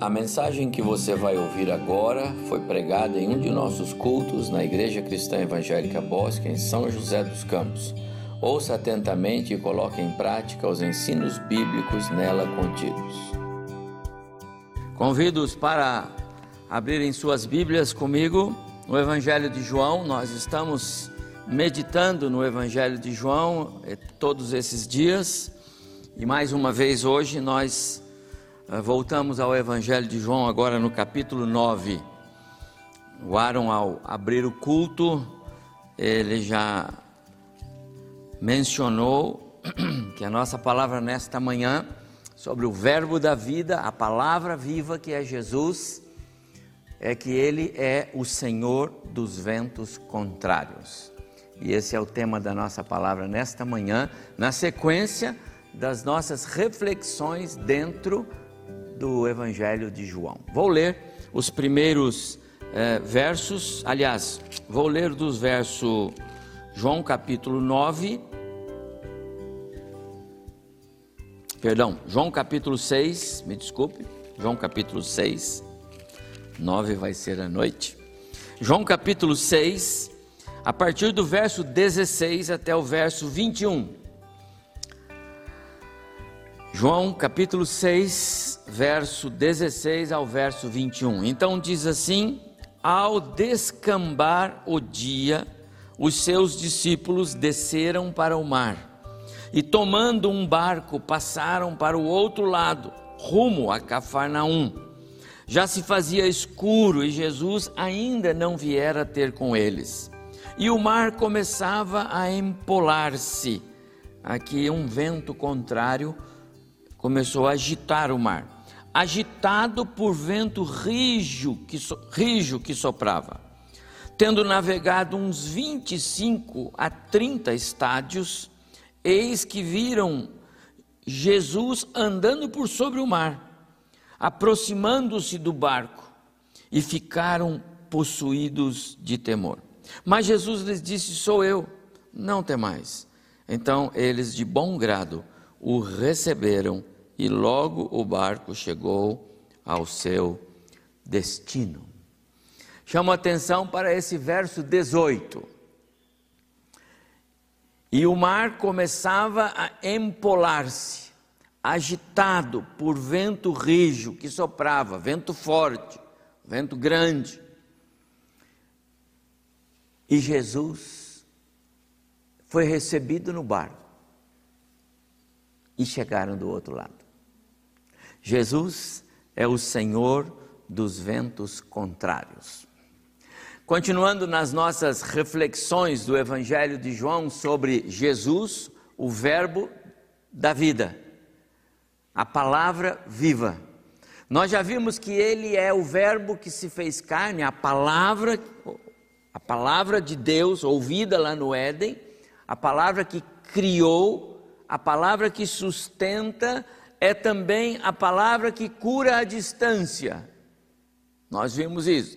A mensagem que você vai ouvir agora foi pregada em um de nossos cultos na Igreja Cristã Evangélica Bosque, em São José dos Campos. Ouça atentamente e coloque em prática os ensinos bíblicos nela contidos. Convido-os para abrirem suas Bíblias comigo no Evangelho de João. Nós estamos meditando no Evangelho de João eh, todos esses dias e mais uma vez hoje nós voltamos ao Evangelho de João, agora no capítulo 9. O Aaron, ao abrir o culto, ele já mencionou que a nossa palavra nesta manhã, sobre o Verbo da vida, a palavra viva que é Jesus, é que ele é o Senhor dos ventos contrários. E esse é o tema da nossa palavra nesta manhã, na sequência das nossas reflexões dentro do Evangelho de João. Vou ler os primeiros eh, versos, aliás, vou ler dos versos João capítulo 9, perdão, João capítulo 6, me desculpe, João capítulo 6, 9 vai ser a noite. João capítulo 6, a partir do verso 16 até o verso 21. João capítulo 6, verso 16 ao verso 21. Então diz assim: Ao descambar o dia, os seus discípulos desceram para o mar e, tomando um barco, passaram para o outro lado, rumo a Cafarnaum. Já se fazia escuro e Jesus ainda não viera ter com eles. E o mar começava a empolar-se. Aqui um vento contrário começou a agitar o mar, agitado por vento rijo que, so, rijo que soprava. Tendo navegado uns 25 a 30 estádios, eis que viram Jesus andando por sobre o mar, aproximando-se do barco, e ficaram possuídos de temor. Mas Jesus lhes disse: Sou eu, não temais. Então eles, de bom grado, o receberam e logo o barco chegou ao seu destino. Chamo atenção para esse verso 18. E o mar começava a empolar-se, agitado por vento rijo que soprava, vento forte, vento grande. E Jesus foi recebido no barco e chegaram do outro lado. Jesus é o Senhor dos ventos contrários. Continuando nas nossas reflexões do Evangelho de João sobre Jesus, o Verbo da vida, a palavra viva. Nós já vimos que ele é o Verbo que se fez carne, a palavra, a palavra de Deus ouvida lá no Éden, a palavra que criou, a palavra que sustenta é também a palavra que cura a distância. Nós vimos isso.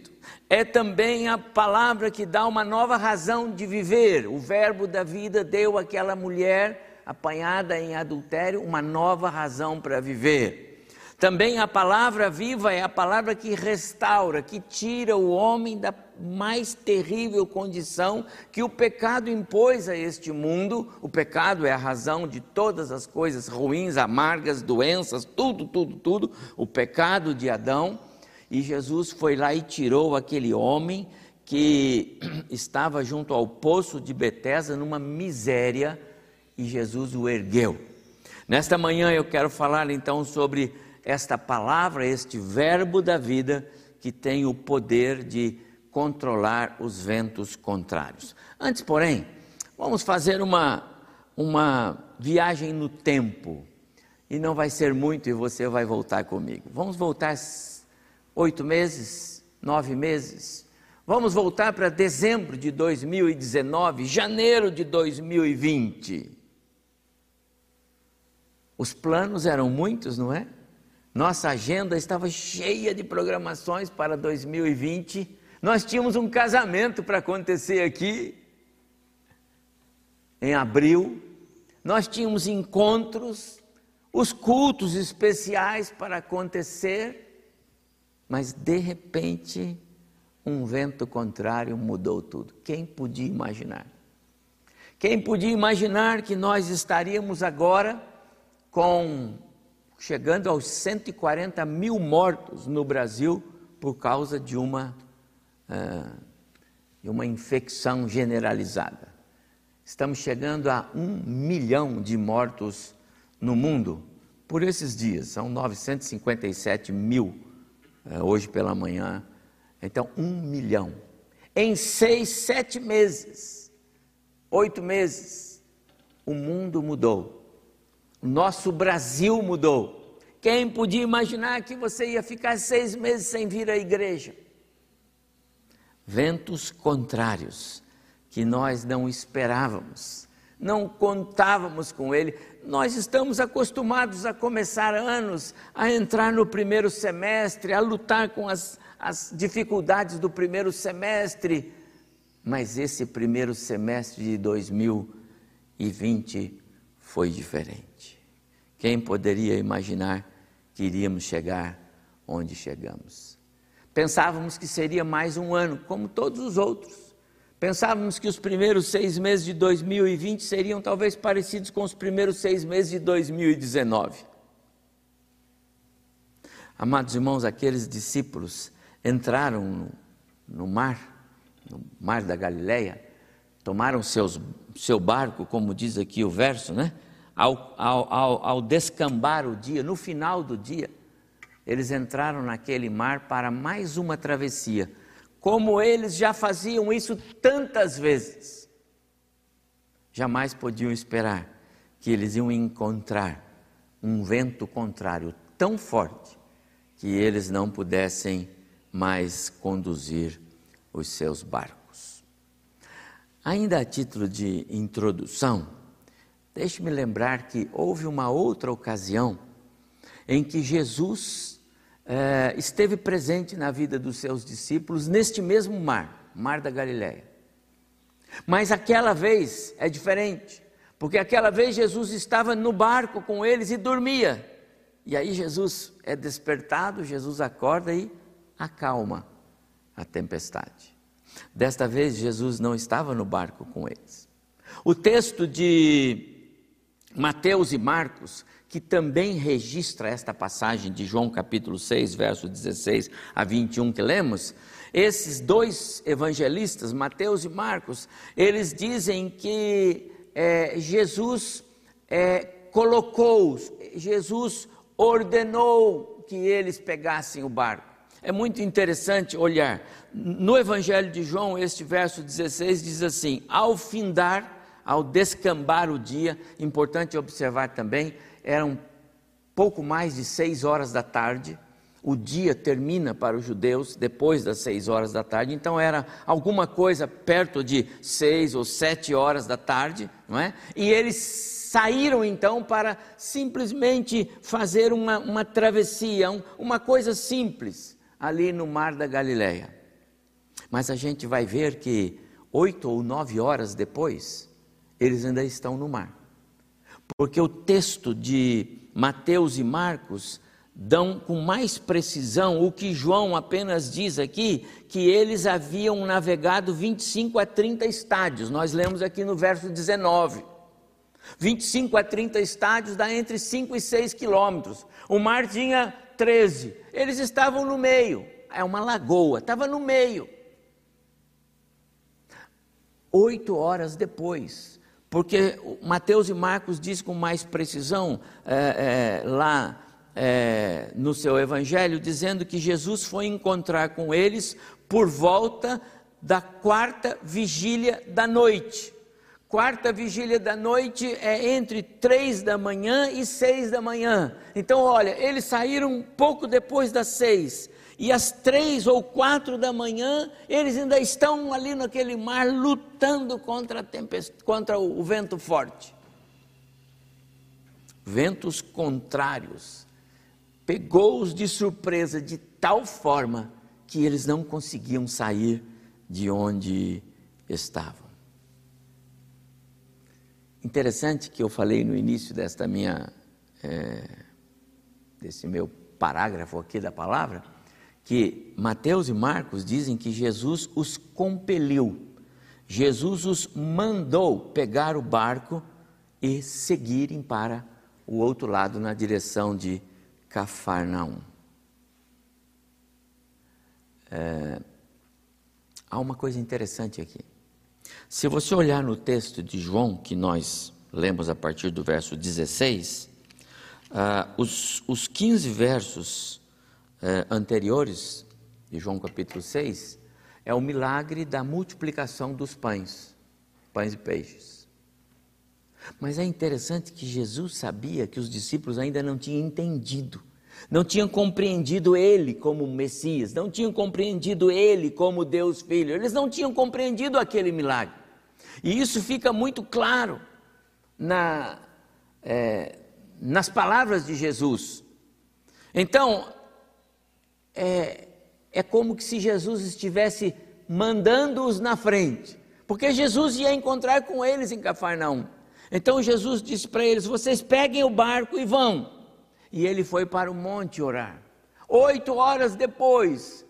É também a palavra que dá uma nova razão de viver. O Verbo da vida deu àquela mulher apanhada em adultério uma nova razão para viver. Também a palavra viva é a palavra que restaura, que tira o homem da mais terrível condição que o pecado impôs a este mundo. O pecado é a razão de todas as coisas ruins, amargas, doenças, tudo, tudo, tudo. O pecado de Adão. E Jesus foi lá e tirou aquele homem que estava junto ao poço de Betesda numa miséria e Jesus o ergueu. Nesta manhã eu quero falar então sobre esta palavra, este verbo da vida que tem o poder de controlar os ventos contrários. Antes, porém, vamos fazer uma, uma viagem no tempo. E não vai ser muito e você vai voltar comigo. Vamos voltar oito meses, nove meses. Vamos voltar para dezembro de 2019, janeiro de 2020. Os planos eram muitos, não é? Nossa agenda estava cheia de programações para 2020 nós tínhamos um casamento para acontecer aqui em abril. Nós tínhamos encontros, os cultos especiais para acontecer. Mas de repente, um vento contrário mudou tudo. Quem podia imaginar? Quem podia imaginar que nós estaríamos agora com chegando aos 140 mil mortos no Brasil por causa de uma, de uma infecção generalizada? Estamos chegando a um milhão de mortos no mundo por esses dias. São 957 mil uh, hoje pela manhã. Então, um milhão. Em seis, sete meses oito meses, o mundo mudou. O nosso Brasil mudou. Quem podia imaginar que você ia ficar seis meses sem vir à igreja? Ventos contrários que nós não esperávamos, não contávamos com ele. Nós estamos acostumados a começar anos, a entrar no primeiro semestre, a lutar com as, as dificuldades do primeiro semestre, mas esse primeiro semestre de 2020 foi diferente. Quem poderia imaginar que iríamos chegar onde chegamos? Pensávamos que seria mais um ano, como todos os outros. Pensávamos que os primeiros seis meses de 2020 seriam talvez parecidos com os primeiros seis meses de 2019. Amados irmãos, aqueles discípulos entraram no, no mar no mar da Galileia, tomaram seus, seu barco, como diz aqui o verso, né? Ao, ao, ao, ao descambar o dia, no final do dia, eles entraram naquele mar para mais uma travessia, como eles já faziam isso tantas vezes. Jamais podiam esperar que eles iam encontrar um vento contrário tão forte que eles não pudessem mais conduzir os seus barcos. Ainda a título de introdução, deixe-me lembrar que houve uma outra ocasião em que Jesus eh, esteve presente na vida dos seus discípulos neste mesmo mar, Mar da Galileia. Mas aquela vez é diferente, porque aquela vez Jesus estava no barco com eles e dormia. E aí Jesus é despertado, Jesus acorda e acalma a tempestade. Desta vez, Jesus não estava no barco com eles. O texto de Mateus e Marcos, que também registra esta passagem de João capítulo 6, verso 16 a 21 que lemos, esses dois evangelistas, Mateus e Marcos, eles dizem que é, Jesus é, colocou, Jesus ordenou que eles pegassem o barco. É muito interessante olhar. No Evangelho de João, este verso 16 diz assim: Ao findar, ao descambar o dia, importante observar também, eram pouco mais de seis horas da tarde. O dia termina para os judeus depois das seis horas da tarde, então era alguma coisa perto de seis ou sete horas da tarde, não é? E eles saíram então para simplesmente fazer uma, uma travessia, um, uma coisa simples ali no mar da Galileia. Mas a gente vai ver que oito ou nove horas depois, eles ainda estão no mar. Porque o texto de Mateus e Marcos dão com mais precisão o que João apenas diz aqui, que eles haviam navegado 25 a 30 estádios. Nós lemos aqui no verso 19. 25 a 30 estádios dá entre 5 e 6 quilômetros. O mar tinha 13. Eles estavam no meio. É uma lagoa, estava no meio. Oito horas depois, porque Mateus e Marcos diz com mais precisão é, é, lá é, no seu evangelho, dizendo que Jesus foi encontrar com eles por volta da quarta vigília da noite. Quarta vigília da noite é entre três da manhã e seis da manhã. Então, olha, eles saíram pouco depois das seis. E às três ou quatro da manhã, eles ainda estão ali naquele mar lutando contra, a contra o vento forte. Ventos contrários. Pegou-os de surpresa de tal forma que eles não conseguiam sair de onde estavam. Interessante que eu falei no início desta minha, é, desse meu parágrafo aqui da palavra, que Mateus e Marcos dizem que Jesus os compeliu, Jesus os mandou pegar o barco e seguirem para o outro lado na direção de Cafarnaum. É, há uma coisa interessante aqui. Se você olhar no texto de João, que nós lemos a partir do verso 16, ah, os, os 15 versos eh, anteriores de João capítulo 6 é o milagre da multiplicação dos pães, pães e peixes. Mas é interessante que Jesus sabia que os discípulos ainda não tinham entendido, não tinham compreendido Ele como Messias, não tinham compreendido Ele como Deus Filho, eles não tinham compreendido aquele milagre. E isso fica muito claro na, é, nas palavras de Jesus. Então, é, é como que se Jesus estivesse mandando-os na frente, porque Jesus ia encontrar com eles em Cafarnaum. Então Jesus disse para eles: Vocês peguem o barco e vão. E ele foi para o monte orar. Oito horas depois,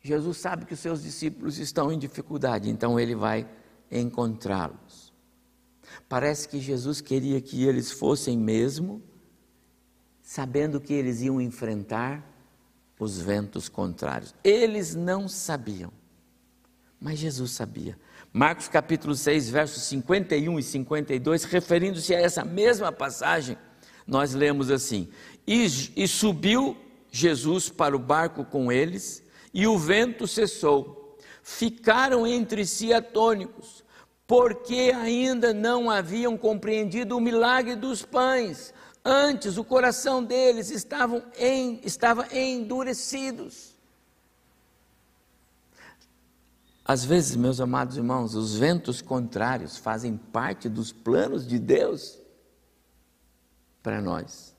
Jesus sabe que os seus discípulos estão em dificuldade, então ele vai encontrá-los. Parece que Jesus queria que eles fossem mesmo, sabendo que eles iam enfrentar os ventos contrários. Eles não sabiam, mas Jesus sabia. Marcos capítulo 6, versos 51 e 52, referindo-se a essa mesma passagem, nós lemos assim: e, e subiu Jesus para o barco com eles, e o vento cessou. Ficaram entre si atônicos porque ainda não haviam compreendido o milagre dos pães. Antes o coração deles estavam em, estava endurecidos. Às vezes, meus amados irmãos, os ventos contrários fazem parte dos planos de Deus para nós.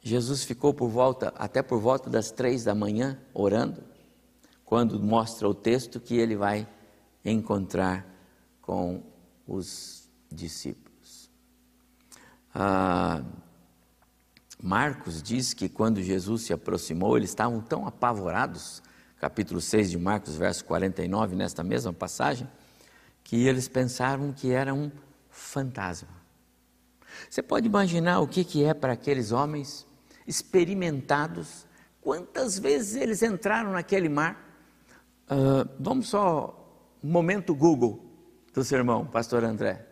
Jesus ficou por volta, até por volta das três da manhã, orando quando mostra o texto que ele vai encontrar com os discípulos. Ah, Marcos diz que quando Jesus se aproximou, eles estavam tão apavorados, capítulo 6 de Marcos, verso 49, nesta mesma passagem, que eles pensaram que era um fantasma. Você pode imaginar o que, que é para aqueles homens experimentados? Quantas vezes eles entraram naquele mar? Uh, vamos só, momento Google do sermão, pastor André.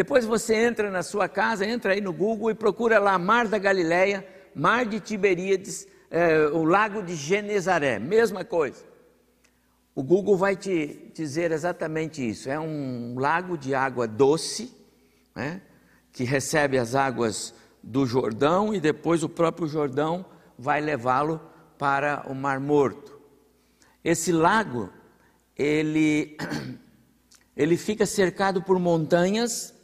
Depois você entra na sua casa, entra aí no Google e procura lá Mar da Galileia, Mar de Tiberíades, eh, o Lago de Genezaré, mesma coisa. O Google vai te dizer exatamente isso. É um lago de água doce, né, que recebe as águas do Jordão e depois o próprio Jordão vai levá-lo para o Mar Morto. Esse lago, ele, ele fica cercado por montanhas,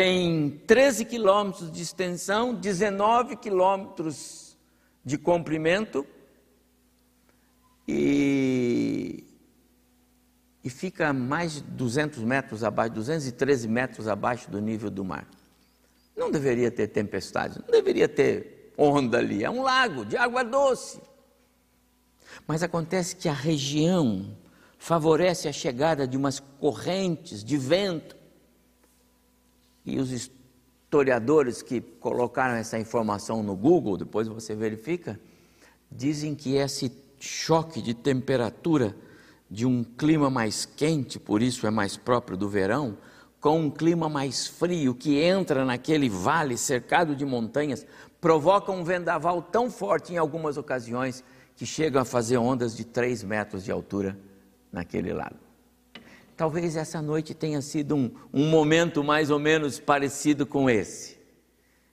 tem 13 quilômetros de extensão, 19 quilômetros de comprimento e, e fica mais de 200 metros abaixo, 213 metros abaixo do nível do mar. Não deveria ter tempestade, não deveria ter onda ali, é um lago de água doce. Mas acontece que a região favorece a chegada de umas correntes de vento. E os historiadores que colocaram essa informação no Google, depois você verifica, dizem que esse choque de temperatura de um clima mais quente, por isso é mais próprio do verão, com um clima mais frio que entra naquele vale cercado de montanhas, provoca um vendaval tão forte em algumas ocasiões que chegam a fazer ondas de 3 metros de altura naquele lago. Talvez essa noite tenha sido um, um momento mais ou menos parecido com esse.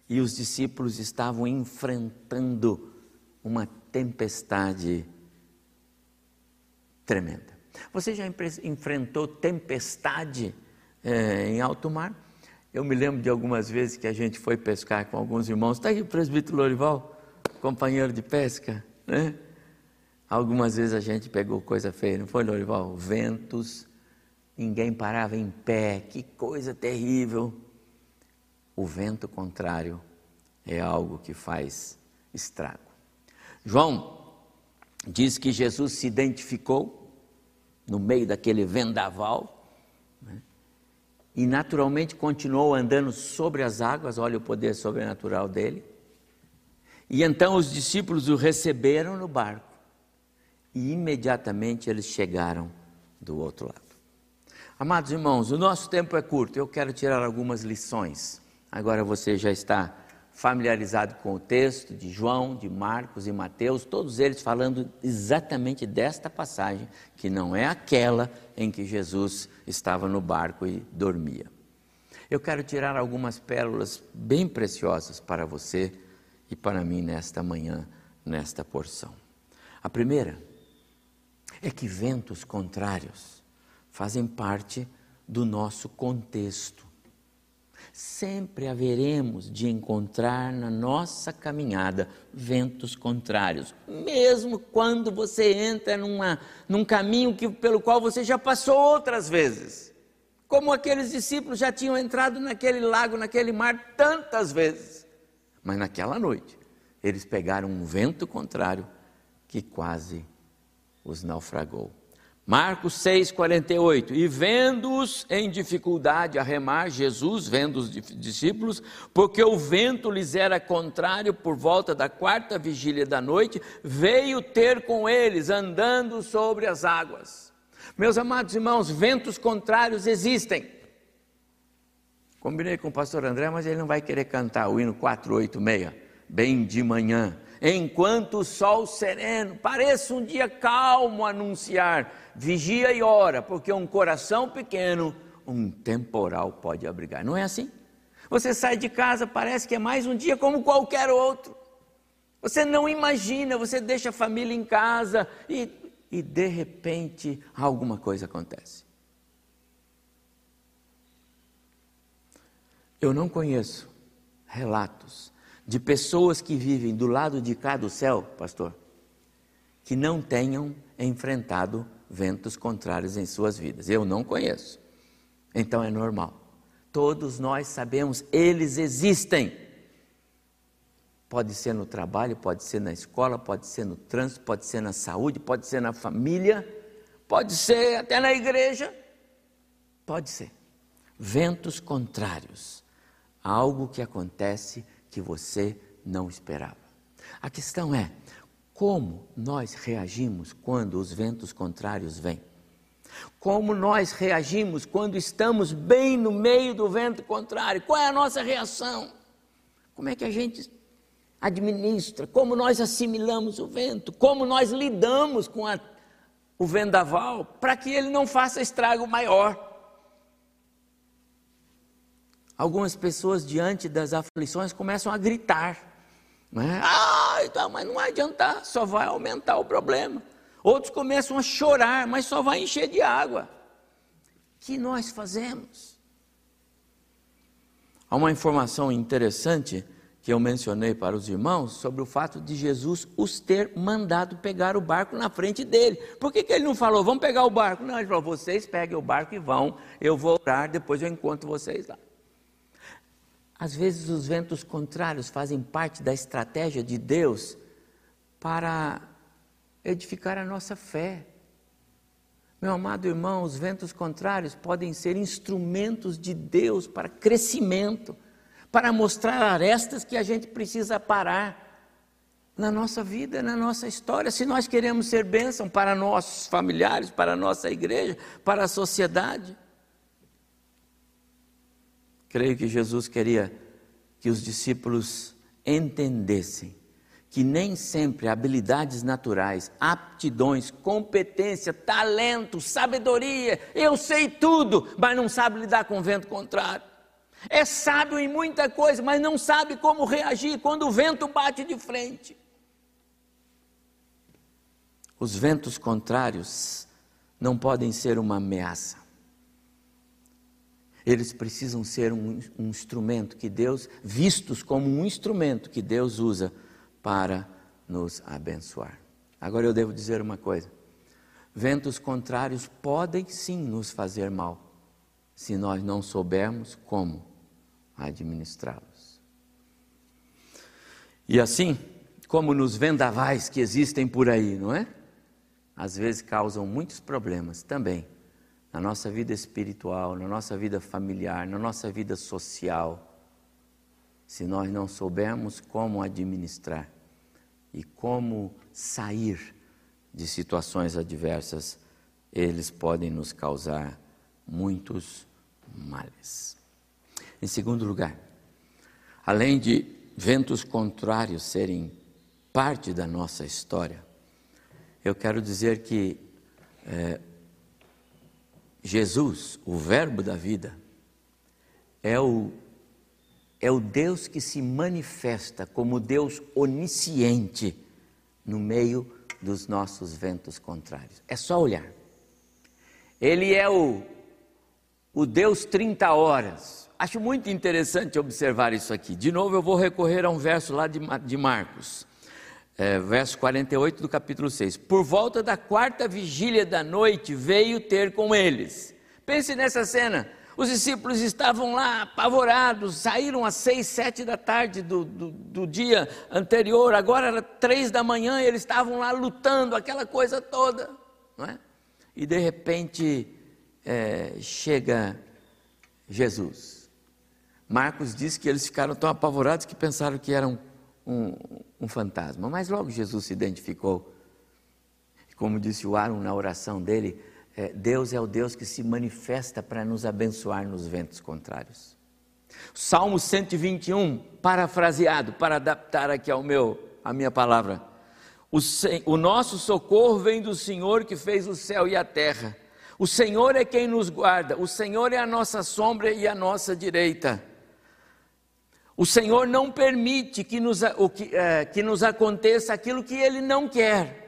E os discípulos estavam enfrentando uma tempestade tremenda. Você já enfrentou tempestade é, em alto mar? Eu me lembro de algumas vezes que a gente foi pescar com alguns irmãos. Está aí o presbítero Lorival, companheiro de pesca, né? Algumas vezes a gente pegou coisa feia, não foi, Lorival? Ventos, ninguém parava em pé, que coisa terrível. O vento contrário é algo que faz estrago. João diz que Jesus se identificou no meio daquele vendaval né? e naturalmente continuou andando sobre as águas, olha o poder sobrenatural dele. E então os discípulos o receberam no barco e imediatamente eles chegaram do outro lado. Amados irmãos, o nosso tempo é curto, eu quero tirar algumas lições. Agora você já está familiarizado com o texto de João, de Marcos e Mateus, todos eles falando exatamente desta passagem, que não é aquela em que Jesus estava no barco e dormia. Eu quero tirar algumas pérolas bem preciosas para você e para mim nesta manhã, nesta porção. A primeira é que ventos contrários fazem parte do nosso contexto sempre haveremos de encontrar na nossa caminhada ventos contrários, mesmo quando você entra numa, num caminho que, pelo qual você já passou outras vezes. Como aqueles discípulos já tinham entrado naquele lago, naquele mar tantas vezes. Mas naquela noite, eles pegaram um vento contrário que quase os naufragou. Marcos 6, 48. E vendo-os em dificuldade a remar, Jesus, vendo os discípulos, porque o vento lhes era contrário por volta da quarta vigília da noite, veio ter com eles, andando sobre as águas. Meus amados irmãos, ventos contrários existem. Combinei com o pastor André, mas ele não vai querer cantar o hino 486, bem de manhã enquanto o sol sereno pareça um dia calmo anunciar, vigia e ora, porque um coração pequeno, um temporal pode abrigar. Não é assim? Você sai de casa, parece que é mais um dia como qualquer outro. Você não imagina, você deixa a família em casa e, e de repente alguma coisa acontece. Eu não conheço relatos de pessoas que vivem do lado de cá do céu, pastor, que não tenham enfrentado ventos contrários em suas vidas. Eu não conheço. Então é normal. Todos nós sabemos, eles existem. Pode ser no trabalho, pode ser na escola, pode ser no trânsito, pode ser na saúde, pode ser na família, pode ser até na igreja. Pode ser. Ventos contrários. Algo que acontece que você não esperava. A questão é como nós reagimos quando os ventos contrários vêm. Como nós reagimos quando estamos bem no meio do vento contrário? Qual é a nossa reação? Como é que a gente administra? Como nós assimilamos o vento? Como nós lidamos com a, o vendaval para que ele não faça estrago maior? Algumas pessoas, diante das aflições, começam a gritar. Ah, então, mas não vai adiantar, só vai aumentar o problema. Outros começam a chorar, mas só vai encher de água. O que nós fazemos? Há uma informação interessante que eu mencionei para os irmãos sobre o fato de Jesus os ter mandado pegar o barco na frente dele. Por que, que ele não falou, vamos pegar o barco? Não, ele falou, vocês peguem o barco e vão, eu vou orar, depois eu encontro vocês lá. Às vezes os ventos contrários fazem parte da estratégia de Deus para edificar a nossa fé. Meu amado irmão, os ventos contrários podem ser instrumentos de Deus para crescimento, para mostrar arestas que a gente precisa parar na nossa vida, na nossa história. Se nós queremos ser bênção para nossos familiares, para a nossa igreja, para a sociedade. Creio que Jesus queria que os discípulos entendessem que nem sempre habilidades naturais, aptidões, competência, talento, sabedoria, eu sei tudo, mas não sabe lidar com o vento contrário. É sábio em muita coisa, mas não sabe como reagir quando o vento bate de frente. Os ventos contrários não podem ser uma ameaça eles precisam ser um, um, instrumento que Deus, vistos como um instrumento que Deus usa para nos abençoar. Agora eu devo dizer uma coisa: ventos contrários podem sim nos fazer mal, se nós não soubermos como administrá-los. E assim, como nos vendavais que existem por aí, não é? Às vezes causam muitos problemas também na nossa vida espiritual, na nossa vida familiar, na nossa vida social, se nós não soubermos como administrar e como sair de situações adversas, eles podem nos causar muitos males. Em segundo lugar, além de ventos contrários serem parte da nossa história, eu quero dizer que é, Jesus, o Verbo da vida, é o, é o Deus que se manifesta como Deus onisciente no meio dos nossos ventos contrários. É só olhar. Ele é o, o Deus 30 horas. Acho muito interessante observar isso aqui. De novo, eu vou recorrer a um verso lá de, de Marcos é, verso 48 do capítulo 6. Por volta da quarta vigília da noite veio ter com eles. Pense nessa cena. Os discípulos estavam lá apavorados, saíram às seis, sete da tarde do, do, do dia anterior, agora era três da manhã e eles estavam lá lutando, aquela coisa toda. Não é? E de repente é, chega Jesus. Marcos diz que eles ficaram tão apavorados que pensaram que eram um, um fantasma. Mas logo Jesus se identificou. Como disse o Aaron na oração dele, é, Deus é o Deus que se manifesta para nos abençoar nos ventos contrários. Salmo 121, parafraseado, para adaptar aqui ao meu, a minha palavra. O, o nosso socorro vem do Senhor que fez o céu e a terra. O Senhor é quem nos guarda, o Senhor é a nossa sombra e a nossa direita. O Senhor não permite que nos, que, é, que nos aconteça aquilo que Ele não quer.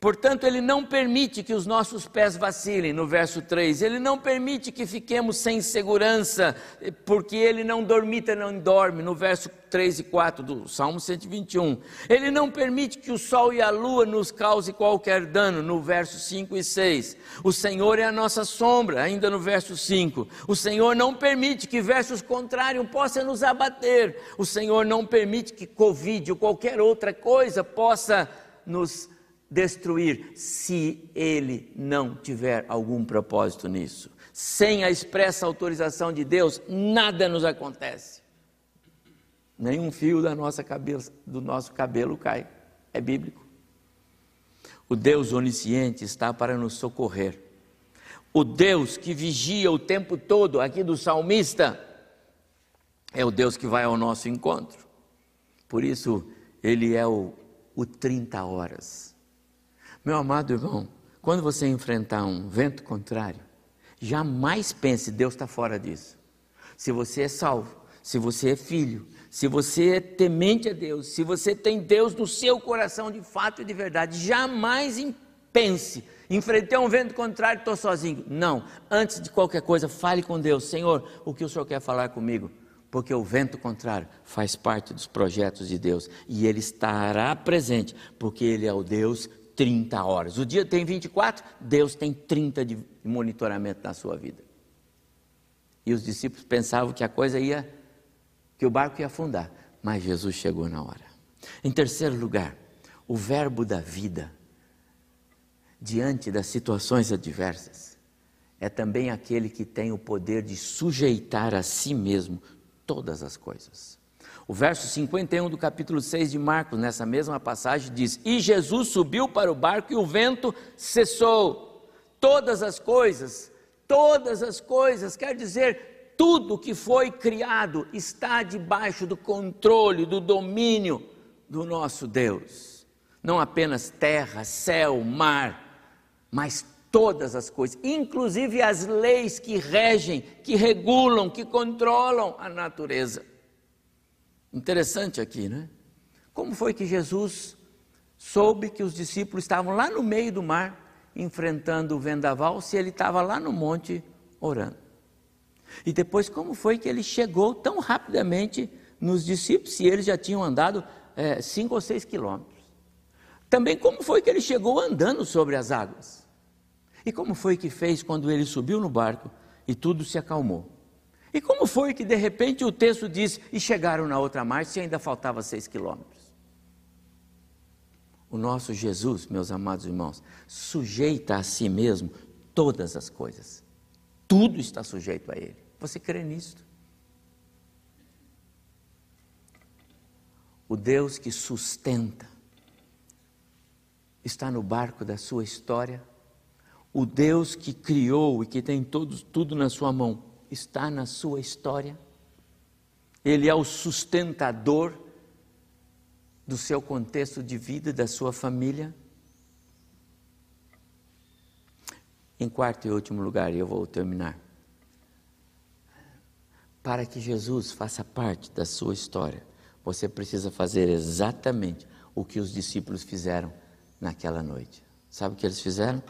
Portanto, Ele não permite que os nossos pés vacilem, no verso 3. Ele não permite que fiquemos sem segurança, porque Ele não dormita, não dorme, no verso 3 e 4 do Salmo 121. Ele não permite que o sol e a lua nos cause qualquer dano, no verso 5 e 6. O Senhor é a nossa sombra, ainda no verso 5. O Senhor não permite que versos contrários possam nos abater. O Senhor não permite que Covid ou qualquer outra coisa possa nos abater destruir se ele não tiver algum propósito nisso. Sem a expressa autorização de Deus, nada nos acontece. Nenhum fio da nossa cabeça, do nosso cabelo cai. É bíblico. O Deus onisciente está para nos socorrer. O Deus que vigia o tempo todo, aqui do salmista, é o Deus que vai ao nosso encontro. Por isso, ele é o, o 30 horas. Meu amado irmão, quando você enfrentar um vento contrário, jamais pense Deus está fora disso. Se você é salvo, se você é filho, se você é temente a Deus, se você tem Deus no seu coração de fato e de verdade, jamais pense, enfrentei um vento contrário, estou sozinho. Não, antes de qualquer coisa, fale com Deus, Senhor, o que o Senhor quer falar comigo? Porque o vento contrário faz parte dos projetos de Deus e Ele estará presente, porque Ele é o Deus 30 horas. O dia tem 24, Deus tem 30 de monitoramento na sua vida. E os discípulos pensavam que a coisa ia, que o barco ia afundar, mas Jesus chegou na hora. Em terceiro lugar, o verbo da vida, diante das situações adversas, é também aquele que tem o poder de sujeitar a si mesmo todas as coisas. O verso 51 do capítulo 6 de Marcos, nessa mesma passagem, diz: E Jesus subiu para o barco e o vento cessou. Todas as coisas, todas as coisas, quer dizer, tudo que foi criado está debaixo do controle, do domínio do nosso Deus. Não apenas terra, céu, mar, mas todas as coisas, inclusive as leis que regem, que regulam, que controlam a natureza. Interessante aqui, né? Como foi que Jesus soube que os discípulos estavam lá no meio do mar, enfrentando o vendaval, se ele estava lá no monte orando? E depois, como foi que ele chegou tão rapidamente nos discípulos, se eles já tinham andado é, cinco ou seis quilômetros? Também, como foi que ele chegou andando sobre as águas? E como foi que fez quando ele subiu no barco e tudo se acalmou? E como foi que de repente o texto diz, e chegaram na outra margem e ainda faltava seis quilômetros? O nosso Jesus, meus amados irmãos, sujeita a si mesmo todas as coisas. Tudo está sujeito a Ele. Você crê nisto? O Deus que sustenta está no barco da sua história. O Deus que criou e que tem todo, tudo na sua mão está na sua história. Ele é o sustentador do seu contexto de vida, da sua família. Em quarto e último lugar, eu vou terminar. Para que Jesus faça parte da sua história, você precisa fazer exatamente o que os discípulos fizeram naquela noite. Sabe o que eles fizeram?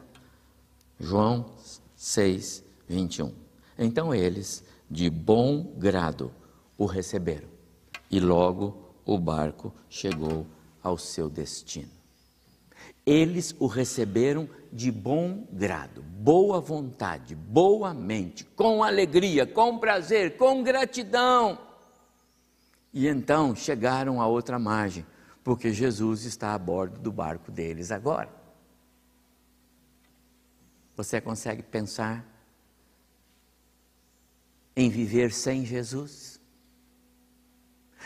João 6, 21. Então eles, de bom grado, o receberam. E logo o barco chegou ao seu destino. Eles o receberam de bom grado, boa vontade, boa mente, com alegria, com prazer, com gratidão. E então chegaram à outra margem, porque Jesus está a bordo do barco deles agora. Você consegue pensar em viver sem Jesus?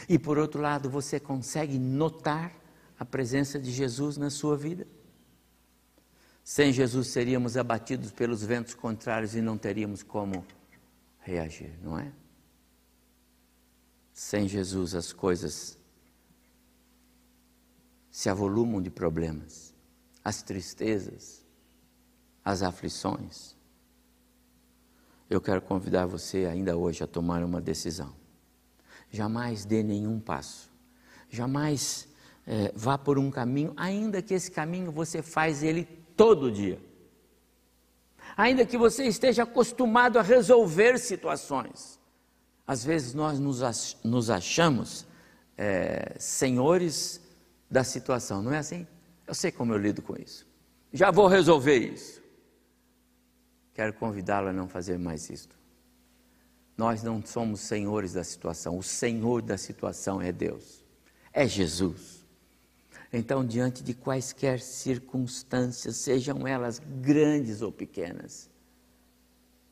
E por outro lado, você consegue notar a presença de Jesus na sua vida? Sem Jesus seríamos abatidos pelos ventos contrários e não teríamos como reagir, não é? Sem Jesus as coisas se avolumam de problemas, as tristezas, as aflições. Eu quero convidar você ainda hoje a tomar uma decisão jamais dê nenhum passo, jamais é, vá por um caminho, ainda que esse caminho você faz ele todo dia. Ainda que você esteja acostumado a resolver situações. Às vezes nós nos achamos é, senhores da situação, não é assim? Eu sei como eu lido com isso. Já vou resolver isso. Quero convidá-lo a não fazer mais isto. Nós não somos senhores da situação, o Senhor da situação é Deus, é Jesus. Então, diante de quaisquer circunstâncias, sejam elas grandes ou pequenas,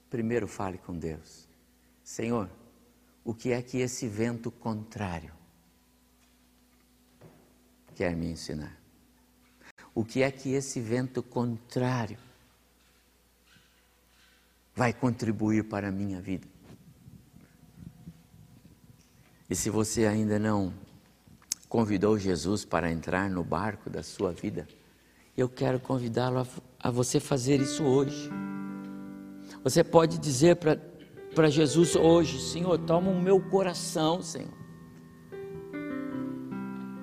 primeiro fale com Deus: Senhor, o que é que esse vento contrário quer me ensinar? O que é que esse vento contrário vai contribuir para a minha vida? E se você ainda não convidou Jesus para entrar no barco da sua vida, eu quero convidá-lo a, a, você fazer isso hoje. Você pode dizer para Jesus hoje: Senhor, toma o meu coração, Senhor.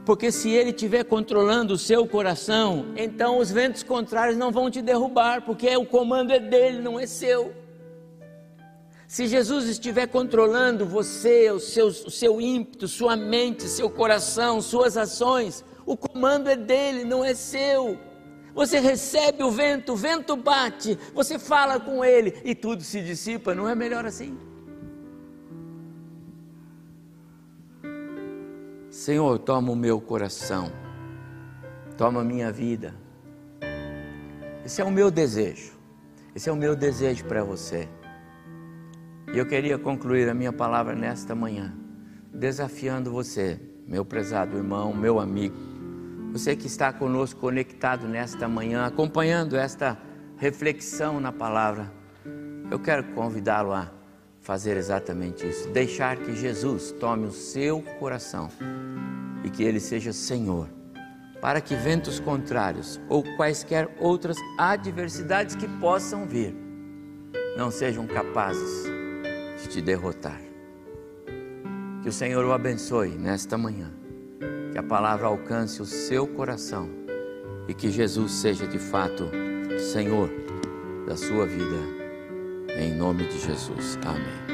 Porque se Ele estiver controlando o seu coração, então os ventos contrários não vão te derrubar, porque o comando é dele, não é seu. Se Jesus estiver controlando você, o seu, o seu ímpeto, sua mente, seu coração, suas ações, o comando é dele, não é seu. Você recebe o vento, o vento bate, você fala com ele e tudo se dissipa, não é melhor assim? Senhor, toma o meu coração, toma a minha vida. Esse é o meu desejo, esse é o meu desejo para você. E eu queria concluir a minha palavra nesta manhã, desafiando você, meu prezado irmão, meu amigo, você que está conosco conectado nesta manhã, acompanhando esta reflexão na palavra. Eu quero convidá-lo a fazer exatamente isso, deixar que Jesus tome o seu coração e que ele seja Senhor, para que ventos contrários ou quaisquer outras adversidades que possam vir não sejam capazes de te derrotar. Que o Senhor o abençoe nesta manhã, que a palavra alcance o seu coração e que Jesus seja de fato Senhor da sua vida, em nome de Jesus. Amém.